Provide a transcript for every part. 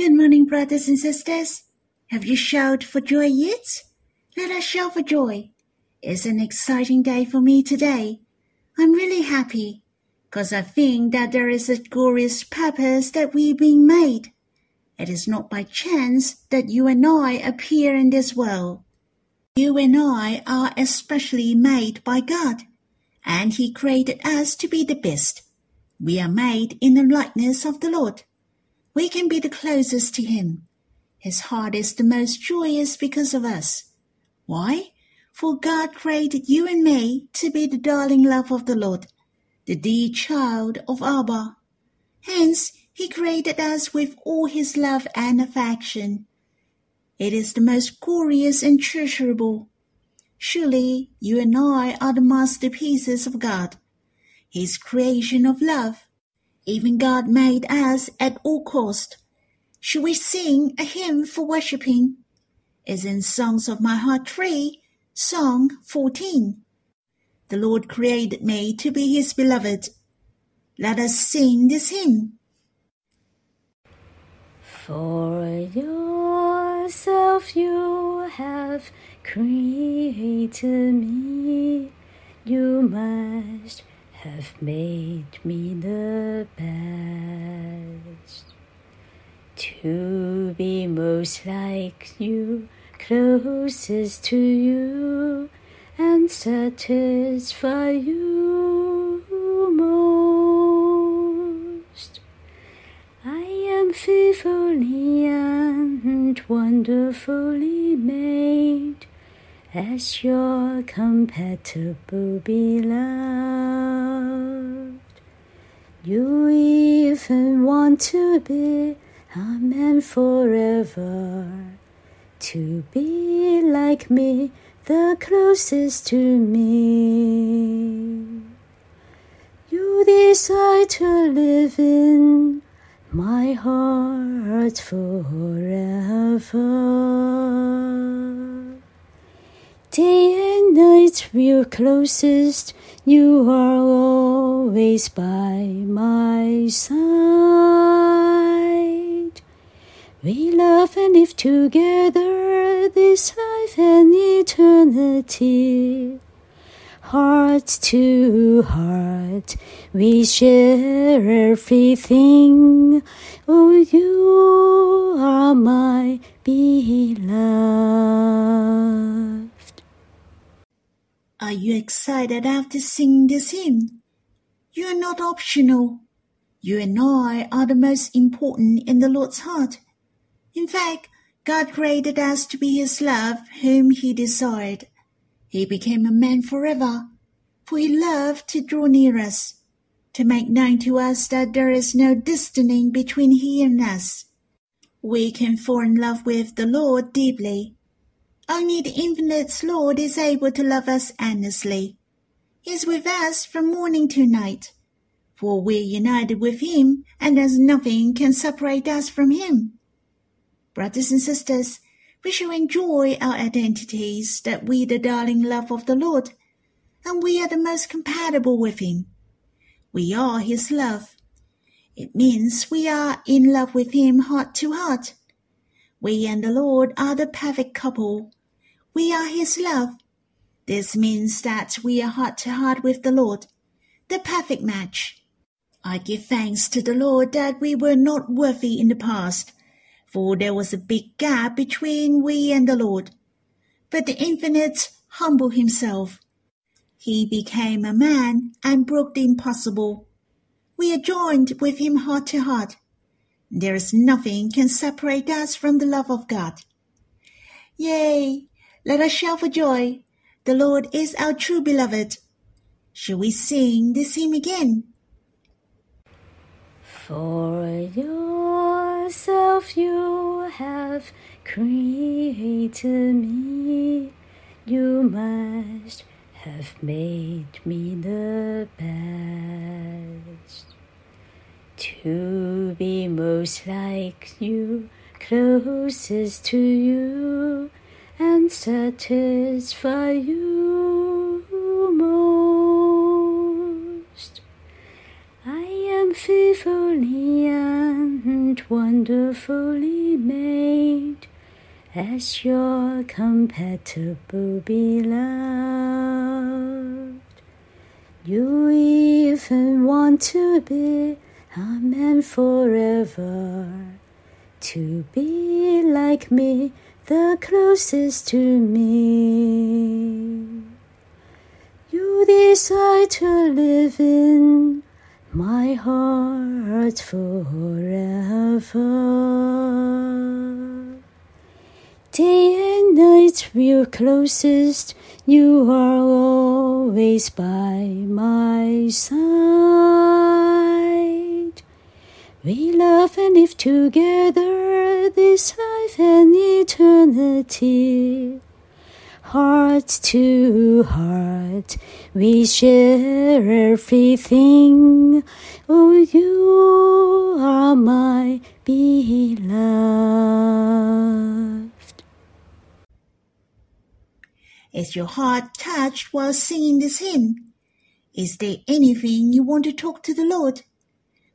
Good morning, brothers and sisters. Have you shouted for joy yet? Let us shout for joy. It's an exciting day for me today. I'm really happy because I think that there is a glorious purpose that we're being made. It is not by chance that you and I appear in this world. You and I are especially made by God, and He created us to be the best. We are made in the likeness of the Lord. We can be the closest to Him. His heart is the most joyous because of us. Why? For God created you and me to be the darling love of the Lord, the dear child of Abba. Hence, He created us with all His love and affection. It is the most glorious and treasurable. Surely you and I are the masterpieces of God, His creation of love. Even God made us at all cost. Should we sing a hymn for worshipping? Is in Songs of My Heart 3, Song 14. The Lord created me to be His beloved. Let us sing this hymn. For yourself you have created me, you must have made me the best. To be most like you, closest to you, and satisfy you most. I am fearfully and wonderfully made as your compatible beloved. You even want to be a man forever, to be like me, the closest to me. You decide to live in my heart forever. Day and night we're closest, you are always by my side. We love and live together this life and eternity. Heart to heart, we share everything. Oh, you are my beloved. Are you excited after singing this hymn? You are not optional. You and I are the most important in the Lord's heart. In fact, God created us to be His love, whom He desired. He became a man forever, for He loved to draw near us, to make known to us that there is no distancing between He and us. We can fall in love with the Lord deeply. Only the infinite Lord is able to love us endlessly. He is with us from morning to night, for we are united with Him, and as nothing can separate us from Him. Brothers and sisters, we shall enjoy our identities that we the darling love of the Lord, and we are the most compatible with Him. We are His love. It means we are in love with Him heart to heart. We and the Lord are the perfect couple. We are His love. This means that we are heart to heart with the Lord, the perfect match. I give thanks to the Lord that we were not worthy in the past, for there was a big gap between we and the Lord. But the Infinite humbled himself. He became a man and broke the impossible. We are joined with him heart to heart. There is nothing can separate us from the love of God. Yea, let us shout for joy. The Lord is our true beloved. Shall we sing this hymn again? For yourself you have created me, you must have made me the best. To be most like you, closest to you, and satisfy you most. I am fearfully and wonderfully made as your compatible beloved. You even want to be a man forever, to be like me, the closest to me. You decide to live in my heart forever. Day and night we're closest, you are always by my side. We love and live together this life and eternity heart to heart. We share everything. Oh, you are my beloved. Is your heart touched while singing this hymn? Is there anything you want to talk to the Lord?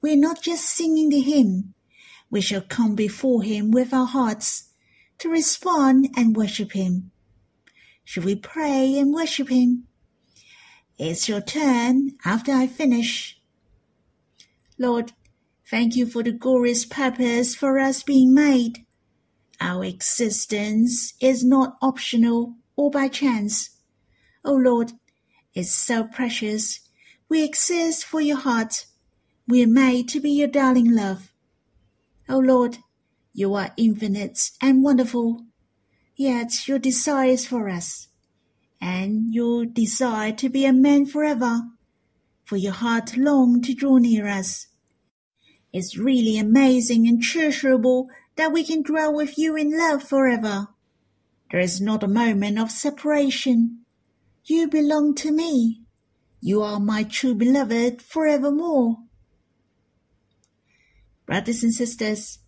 We're not just singing the hymn. We shall come before Him with our hearts to respond and worship Him. Should we pray and worship Him? It's your turn after I finish. Lord, thank you for the glorious purpose for us being made. Our existence is not optional or by chance. Oh Lord, it's so precious. We exist for your heart. We are made to be your darling love. Oh Lord, you are infinite and wonderful. Yet your desire is for us, and your desire to be a man forever, for your heart long to draw near us. It's really amazing and treasurable that we can dwell with you in love forever. There is not a moment of separation. You belong to me. You are my true beloved forevermore. Brothers and sisters,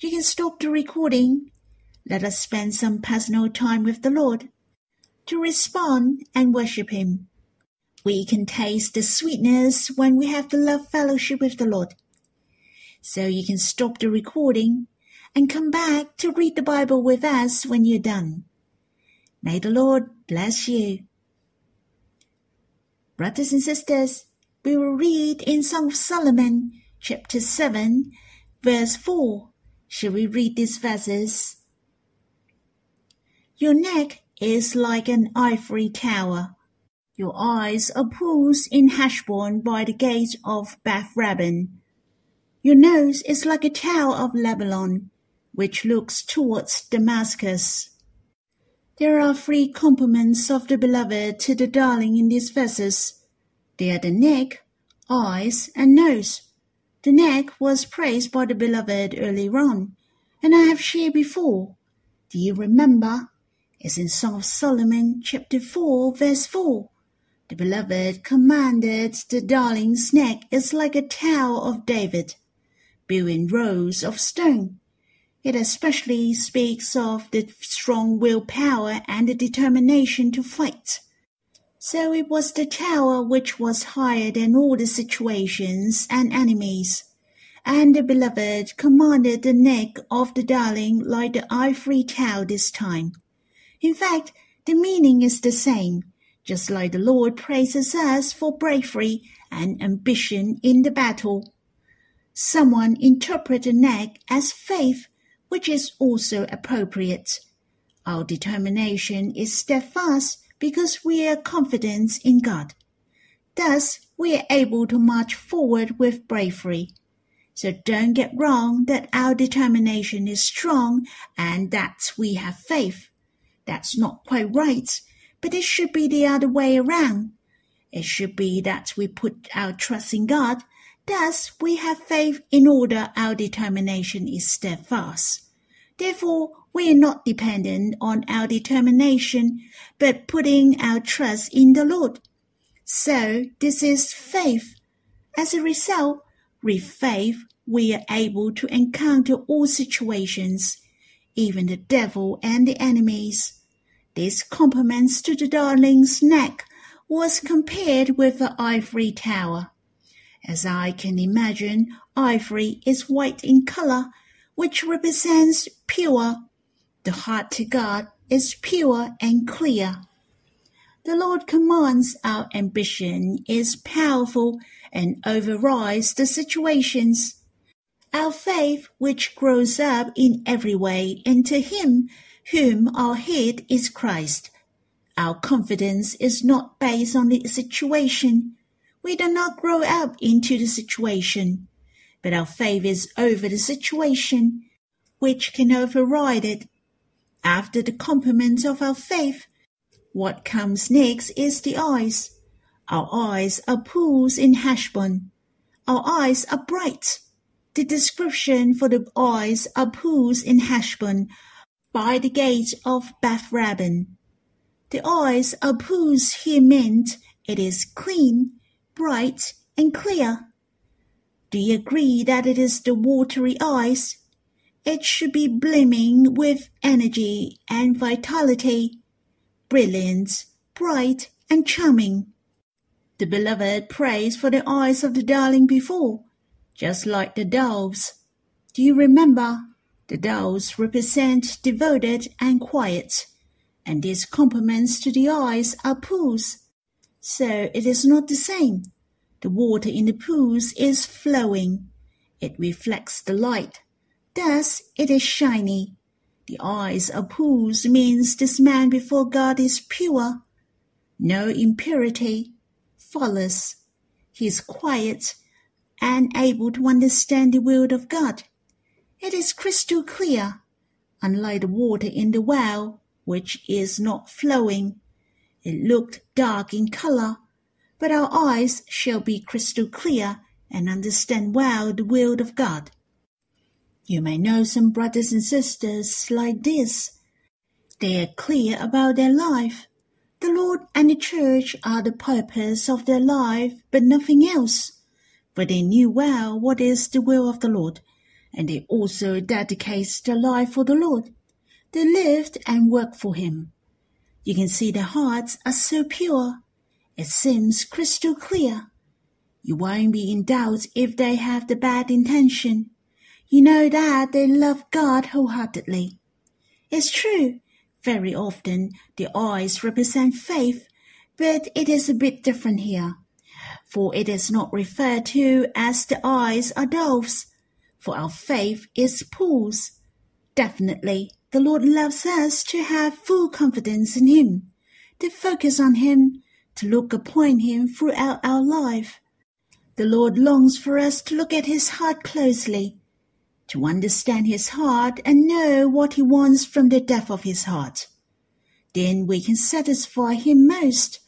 you can stop the recording let us spend some personal time with the Lord to respond and worship Him. We can taste the sweetness when we have the love fellowship with the Lord. So you can stop the recording and come back to read the Bible with us when you're done. May the Lord bless you. Brothers and sisters, we will read in Song of Solomon, chapter 7, verse 4. Shall we read these verses? Your neck is like an ivory tower. Your eyes are pools in Heshbon by the gate of Bath-rabbim. Your nose is like a tower of Lebanon, which looks towards Damascus. There are three compliments of the beloved to the darling in these verses. They are the neck, eyes, and nose. The neck was praised by the beloved earlier on, and I have shared before. Do you remember? is in Song of Solomon, chapter 4, verse 4. The beloved commanded the darling's neck is like a tower of David, built in rows of stone. It especially speaks of the strong willpower and the determination to fight. So it was the tower which was higher than all the situations and enemies. And the beloved commanded the neck of the darling like the ivory tower this time. In fact, the meaning is the same, just like the Lord praises us for bravery and ambition in the battle. Someone interpreted neck as faith, which is also appropriate. Our determination is steadfast because we are confident in God. Thus, we are able to march forward with bravery. So don't get wrong that our determination is strong and that we have faith. That's not quite right, but it should be the other way around. It should be that we put our trust in God, thus we have faith in order our determination is steadfast. Therefore, we are not dependent on our determination, but putting our trust in the Lord. So this is faith. As a result, with faith, we are able to encounter all situations even the devil and the enemies. This compliments to the darling's neck was compared with the ivory tower. As I can imagine, ivory is white in color, which represents pure. The heart to God is pure and clear. The Lord commands our ambition is powerful and overrides the situations. Our faith, which grows up in every way into Him, whom our head is Christ. Our confidence is not based on the situation. We do not grow up into the situation, but our faith is over the situation, which can override it. After the compliment of our faith, what comes next is the eyes. Our eyes are pools in Heshbon. Our eyes are bright. The description for the eyes are pools in Heshbon by the gate of Bath-rabbim. The eyes are pools here meant it is clean, bright, and clear. Do you agree that it is the watery eyes? It should be blooming with energy and vitality, brilliant, bright, and charming. The beloved prays for the eyes of the darling before, just like the doves. Do you remember? The doves represent devoted and quiet, and these compliments to the eyes are pools. So it is not the same. The water in the pools is flowing. It reflects the light. Thus it is shiny. The eyes of pools means this man before God is pure. No impurity, flawless. He is quiet and able to understand the will of God. It is crystal clear, unlike the water in the well, which is not flowing. It looked dark in color, but our eyes shall be crystal clear and understand well the will of God. You may know some brothers and sisters like this. They are clear about their life. The Lord and the church are the purpose of their life, but nothing else. For they knew well what is the will of the Lord, and they also dedicate their life for the Lord. They lived and worked for Him. You can see their hearts are so pure. It seems crystal clear. You won't be in doubt if they have the bad intention. You know that they love God wholeheartedly. It's true, very often the eyes represent faith, but it is a bit different here. For it is not referred to as the eyes are doves, for our faith is pools. Definitely, the Lord loves us to have full confidence in Him, to focus on Him, to look upon Him throughout our life. The Lord longs for us to look at His heart closely, to understand his heart and know what he wants from the depth of his heart. Then we can satisfy him most,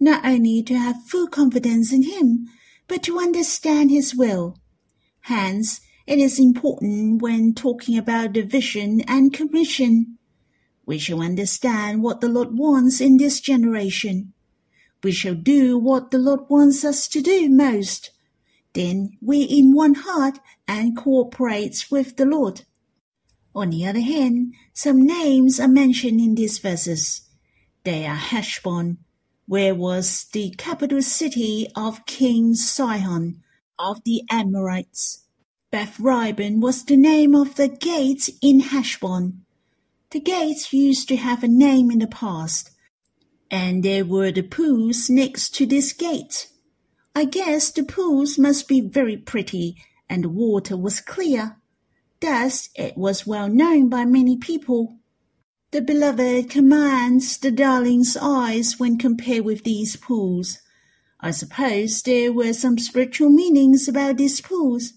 not only to have full confidence in him, but to understand his will. Hence, it is important when talking about the vision and commission. We shall understand what the Lord wants in this generation. We shall do what the Lord wants us to do most then we in one heart and cooperate with the Lord. On the other hand, some names are mentioned in these verses. They are Heshbon, where was the capital city of King Sihon of the Amorites. Bath-rabbim was the name of the gate in Heshbon. The gates used to have a name in the past, and there were the pools next to this gate. I guess the pools must be very pretty and the water was clear. Thus it was well known by many people. The beloved commands the darling's eyes when compared with these pools. I suppose there were some spiritual meanings about these pools,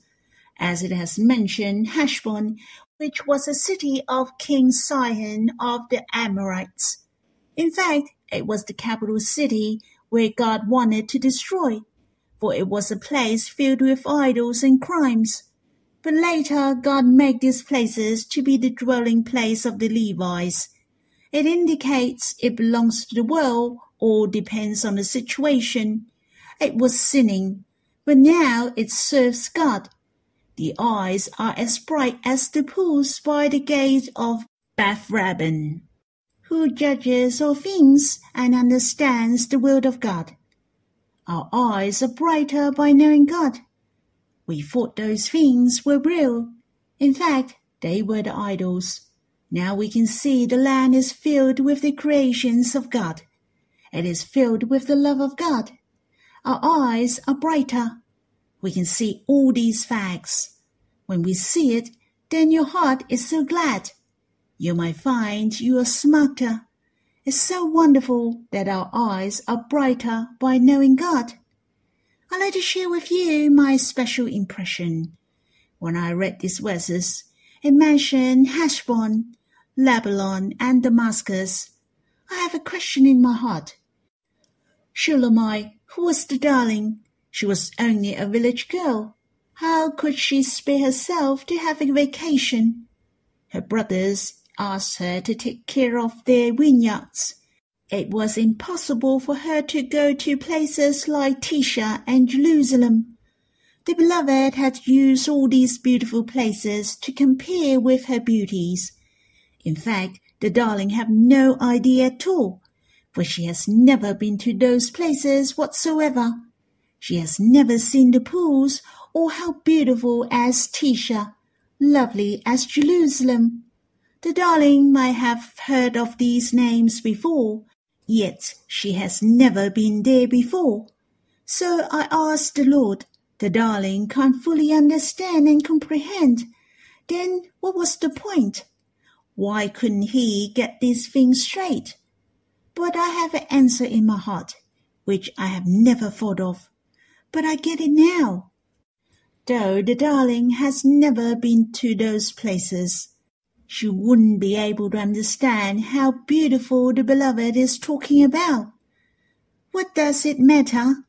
as it has mentioned Heshbon, which was a city of King Sihon of the Amorites. In fact, it was the capital city where God wanted to destroy for it was a place filled with idols and crimes. But later God made these places to be the dwelling place of the Levites. It indicates it belongs to the world or depends on the situation. It was sinning, but now it serves God. The eyes are as bright as the pools by the gate of Bath-rabbim, who judges all things and understands the will of God. Our eyes are brighter by knowing God. We thought those things were real. In fact, they were the idols. Now we can see the land is filled with the creations of God. It is filled with the love of God. Our eyes are brighter. We can see all these facts. When we see it, then your heart is so glad. You might find you are smarter. It's so wonderful that our eyes are brighter by knowing God. I'd like to share with you my special impression. When I read these verses, it mentioned Heshbon, Lebanon, and Damascus. I have a question in my heart. Shulamite, who was the darling? She was only a village girl. How could she spare herself to have a vacation? Her brothers asked her to take care of their vineyards. It was impossible for her to go to places like Tirzah and Jerusalem. The beloved had used all these beautiful places to compare with her beauties. In fact, the darling had no idea at all, for she has never been to those places whatsoever. She has never seen the pools or how beautiful as Tirzah, lovely as Jerusalem. The darling might have heard of these names before, yet she has never been there before. So I asked the Lord, the darling can't fully understand and comprehend. Then what was the point? Why couldn't he get these things straight? But I have an answer in my heart, which I have never thought of. But I get it now. Though the darling has never been to those places, she wouldn't be able to understand how beautiful the beloved is talking about. What does it matter?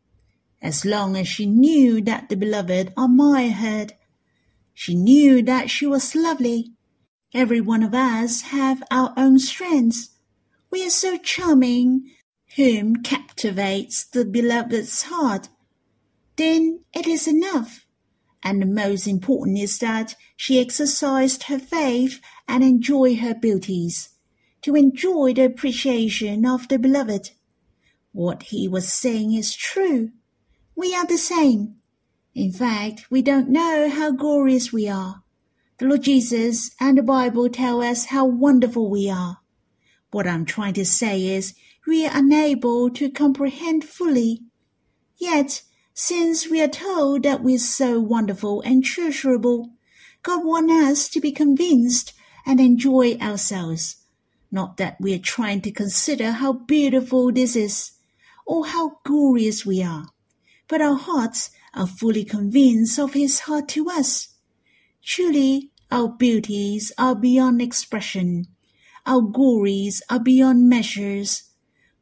As long as she knew that the beloved admired her, she knew that she was lovely. Every one of us have our own strengths. We are so charming, whom captivates the beloved's heart. Then it is enough and the most important is that she exercised her faith and enjoy her beauties, to enjoy the appreciation of the beloved. What he was saying is true. We are the same. In fact, we don't know how glorious we are. The Lord Jesus and the Bible tell us how wonderful we are. What I'm trying to say is we are unable to comprehend fully. Yet since we are told that we're so wonderful and treasurable, God wants us to be convinced and enjoy ourselves. Not that we are trying to consider how beautiful this is or how glorious we are, but our hearts are fully convinced of His heart to us. Truly, our beauties are beyond expression. Our glories are beyond measures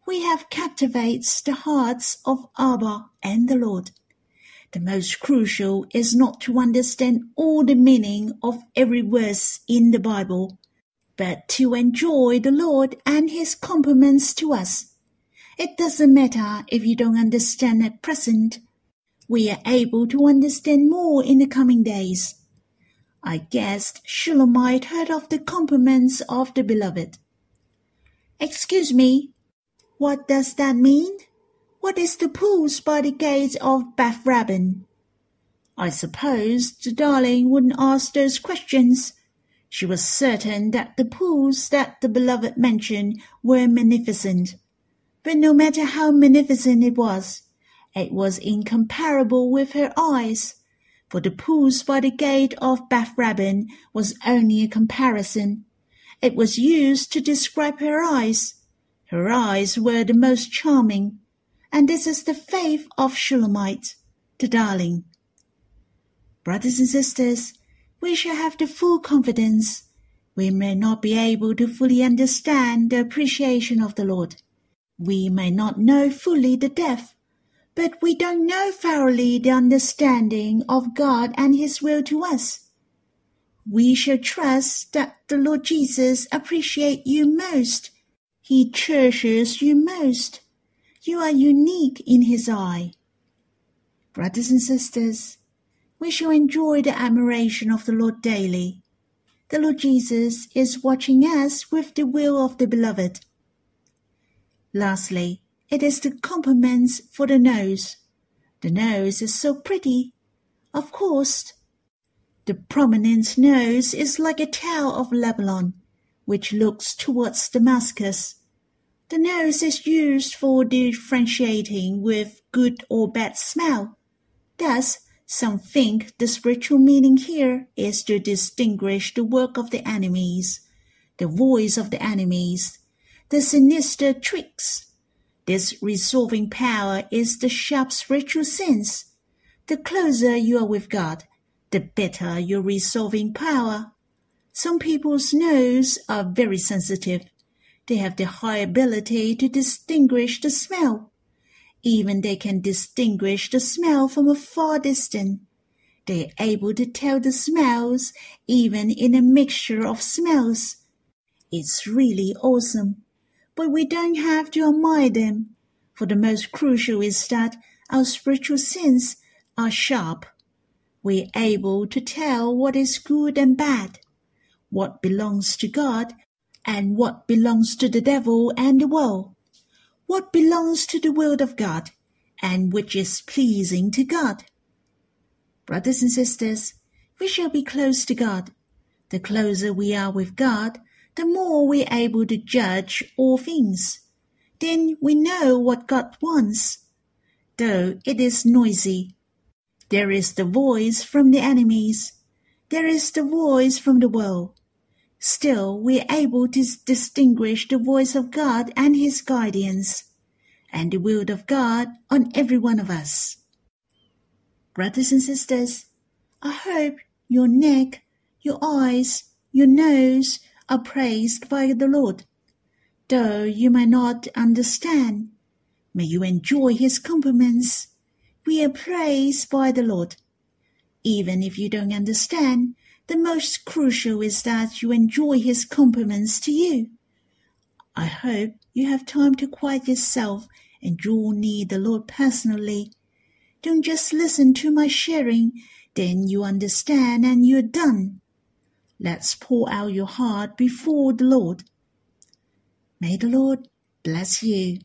we have captivates the hearts of Abba and the Lord. The most crucial is not to understand all the meaning of every verse in the Bible, but to enjoy the Lord and His compliments to us. It doesn't matter if you don't understand at present. We are able to understand more in the coming days. I guessed Shulamite heard of the compliments of the beloved. Excuse me, what does that mean? What is the pools by the gate of Bath-rabbim? I suppose the darling wouldn't ask those questions. She was certain that the pools that the beloved mentioned were magnificent. But no matter how magnificent it was, it was incomparable with her eyes, for the pools by the gate of Bath-rabbim was only a comparison. It was used to describe her eyes, her eyes were the most charming, and this is the faith of Shulamite, the darling. Brothers and sisters, we shall have the full confidence. We may not be able to fully understand the appreciation of the Lord. We may not know fully the depth, but we don't know thoroughly the understanding of God and His will to us. We shall trust that the Lord Jesus appreciate you most he cherishes you most. You are unique in His eye. Brothers and sisters, we shall enjoy the admiration of the Lord daily. The Lord Jesus is watching us with the will of the Beloved. Lastly, it is the compliments for the nose. The nose is so pretty. Of course, the prominent nose is like a tower of Lebanon, which looks towards Damascus. The nose is used for differentiating with good or bad smell. Thus, some think the spiritual meaning here is to distinguish the work of the enemies, the voice of the enemies, the sinister tricks. This resolving power is the sharp spiritual sense. The closer you are with God, the better your resolving power. Some people's nose are very sensitive they have the high ability to distinguish the smell. Even they can distinguish the smell from a far distance. They are able to tell the smells even in a mixture of smells. It's really awesome. But we don't have to admire them, for the most crucial is that our spiritual senses are sharp. We're able to tell what is good and bad, what belongs to God and what belongs to the devil and the world, what belongs to the will of God, and which is pleasing to God. Brothers and sisters, we shall be close to God. The closer we are with God, the more we're able to judge all things. Then we know what God wants. Though it is noisy, there is the voice from the enemies. There is the voice from the world. Still, we are able to distinguish the voice of God and His guidance, and the will of God on every one of us. Brothers and sisters, I hope your neck, your eyes, your nose are praised by the Lord. Though you may not understand, may you enjoy His compliments. We are praised by the Lord. Even if you don't understand, the most crucial is that you enjoy his compliments to you. I hope you have time to quiet yourself and draw near the Lord personally. Don't just listen to my sharing, then you understand and you're done. Let's pour out your heart before the Lord. May the Lord bless you.